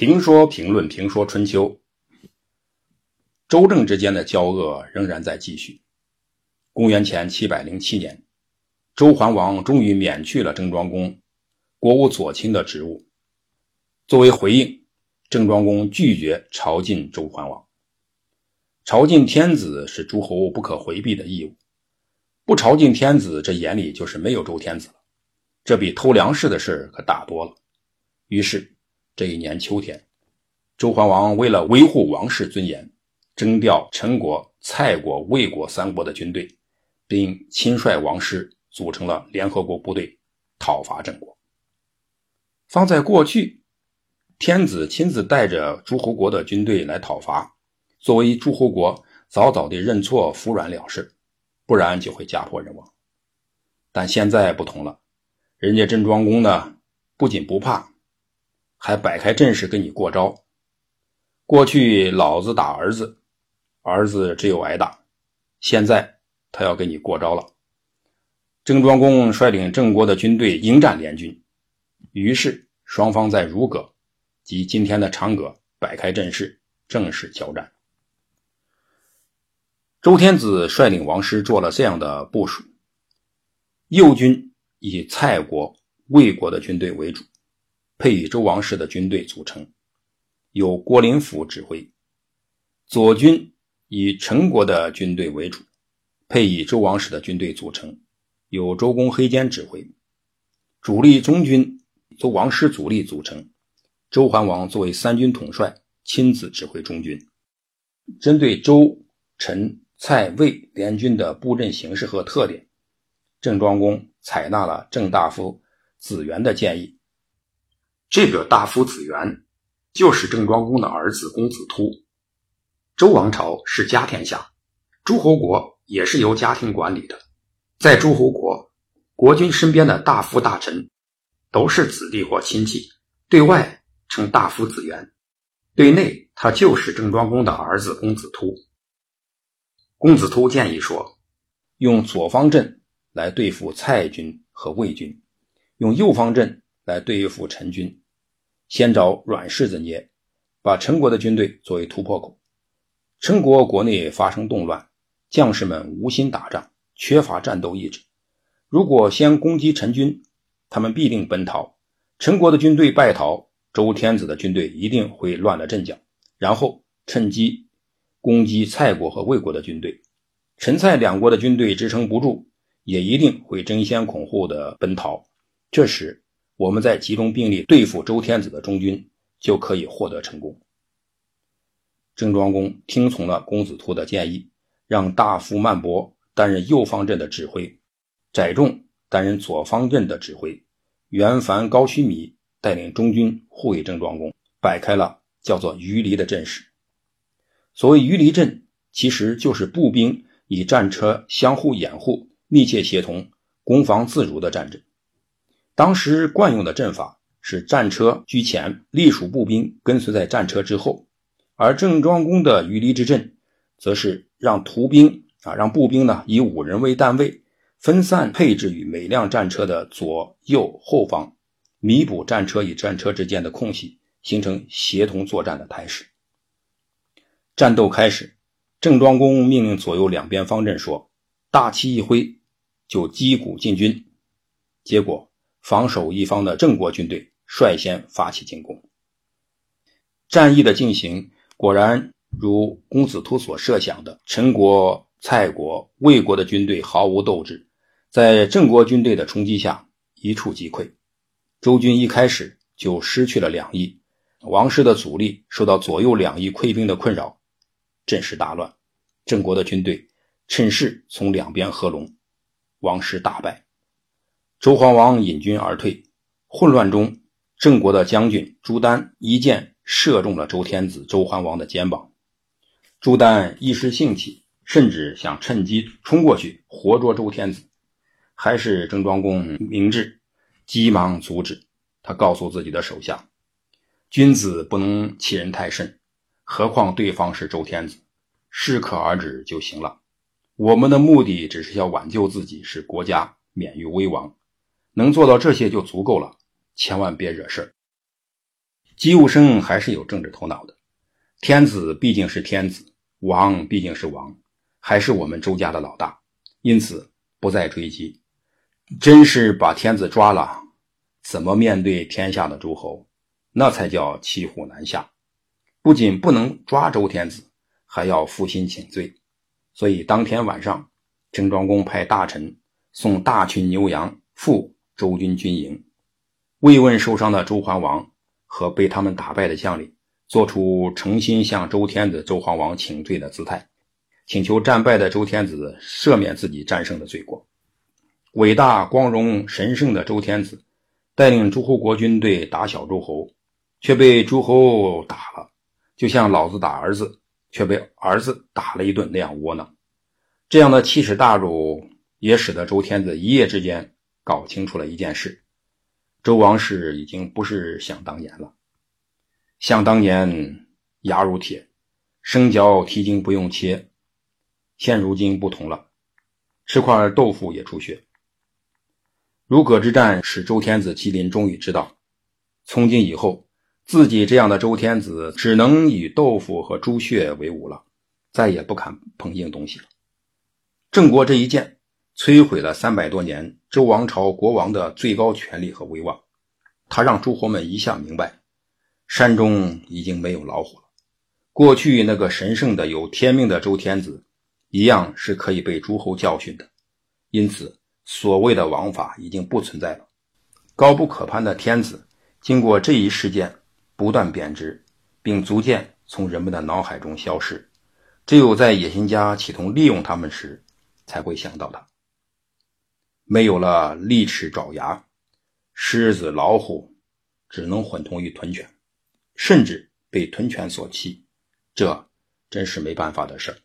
评说评论评说春秋，周郑之间的交恶仍然在继续。公元前七百零七年，周桓王终于免去了郑庄公国务左卿的职务。作为回应，郑庄公拒绝朝觐周桓王。朝觐天子是诸侯不可回避的义务，不朝觐天子，这眼里就是没有周天子了。这比偷粮食的事可大多了。于是。这一年秋天，周桓王为了维护王室尊严，征调陈国、蔡国、魏国三国的军队，并亲率王师组成了联合国部队，讨伐郑国。放在过去，天子亲自带着诸侯国的军队来讨伐，作为诸侯国，早早的认错服软了事，不然就会家破人亡。但现在不同了，人家郑庄公呢，不仅不怕。还摆开阵势跟你过招。过去老子打儿子，儿子只有挨打。现在他要跟你过招了。郑庄公率领郑国的军队迎战联军，于是双方在如葛及今天的长葛摆开阵势，正式交战。周天子率领王师做了这样的部署：右军以蔡国、魏国的军队为主。配以周王室的军队组成，由郭林甫指挥；左军以陈国的军队为主，配以周王室的军队组成，由周公黑坚指挥；主力中军由王师主力组成，周桓王作为三军统帅，亲自指挥中军。针对周、陈、蔡、魏联军的布阵形式和特点，郑庄公采纳了郑大夫子元的建议。这个大夫子元，就是郑庄公的儿子公子突。周王朝是家天下，诸侯国也是由家庭管理的。在诸侯国，国君身边的大夫大臣都是子弟或亲戚，对外称大夫子元，对内他就是郑庄公的儿子公子突。公子突建议说，用左方阵来对付蔡军和魏军，用右方阵来对付陈军。先找软柿子捏，把陈国的军队作为突破口。陈国国内发生动乱，将士们无心打仗，缺乏战斗意志。如果先攻击陈军，他们必定奔逃。陈国的军队败逃，周天子的军队一定会乱了阵脚，然后趁机攻击蔡国和魏国的军队。陈蔡两国的军队支撑不住，也一定会争先恐后的奔逃。这时，我们再集中兵力对付周天子的中军，就可以获得成功。郑庄公听从了公子突的建议，让大夫曼伯担任右方阵的指挥，载重担任左方阵的指挥，袁凡、高须弥带领中军护卫郑庄公，摆开了叫做鱼离的阵势。所谓鱼离阵，其实就是步兵与战车相互掩护、密切协同、攻防自如的战阵。当时惯用的阵法是战车居前，隶属步兵跟随在战车之后，而郑庄公的鱼离之阵，则是让徒兵啊，让步兵呢以五人为单位，分散配置于每辆战车的左右后方，弥补战车与战车之间的空隙，形成协同作战的态势。战斗开始，郑庄公命令左右两边方阵说：“大旗一挥，就击鼓进军。”结果。防守一方的郑国军队率先发起进攻，战役的进行果然如公子突所设想的，陈国、蔡国、魏国的军队毫无斗志，在郑国军队的冲击下一触即溃。周军一开始就失去了两翼，王师的阻力受到左右两翼溃兵的困扰，阵势大乱。郑国的军队趁势从两边合拢，王师大败。周桓王引军而退，混乱中，郑国的将军朱丹一箭射中了周天子周桓王的肩膀。朱丹一时兴起，甚至想趁机冲过去活捉周天子，还是郑庄公明智，急忙阻止。他告诉自己的手下：“君子不能欺人太甚，何况对方是周天子，适可而止就行了。我们的目的只是要挽救自己，使国家免于危亡。”能做到这些就足够了，千万别惹事姬武生还是有政治头脑的。天子毕竟是天子，王毕竟是王，还是我们周家的老大，因此不再追击。真是把天子抓了，怎么面对天下的诸侯？那才叫骑虎难下。不仅不能抓周天子，还要负心请罪。所以当天晚上，郑庄公派大臣送大群牛羊赴周军军营，慰问受伤的周桓王和被他们打败的将领。做出诚心向周天子、周桓王请罪的姿态，请求战败的周天子赦免自己战胜的罪过。伟大、光荣、神圣的周天子带领诸侯国军队打小诸侯，却被诸侯打了，就像老子打儿子却被儿子打了一顿那样窝囊。这样的奇耻大辱，也使得周天子一夜之间搞清楚了一件事：周王室已经不是想当年了。想当年，牙如铁，生嚼蹄筋不用切。现如今不同了，吃块豆腐也出血。如葛之战使周天子麒麟终于知道，从今以后，自己这样的周天子只能以豆腐和猪血为伍了，再也不敢碰硬东西了。郑国这一剑，摧毁了三百多年周王朝国王的最高权力和威望，他让诸侯们一下明白。山中已经没有老虎了。过去那个神圣的有天命的周天子，一样是可以被诸侯教训的。因此，所谓的王法已经不存在了。高不可攀的天子，经过这一事件，不断贬值，并逐渐从人们的脑海中消失。只有在野心家企图利用他们时，才会想到他。没有了利齿爪牙，狮子老虎只能混同于豚犬。甚至被豚犬所欺，这真是没办法的事儿。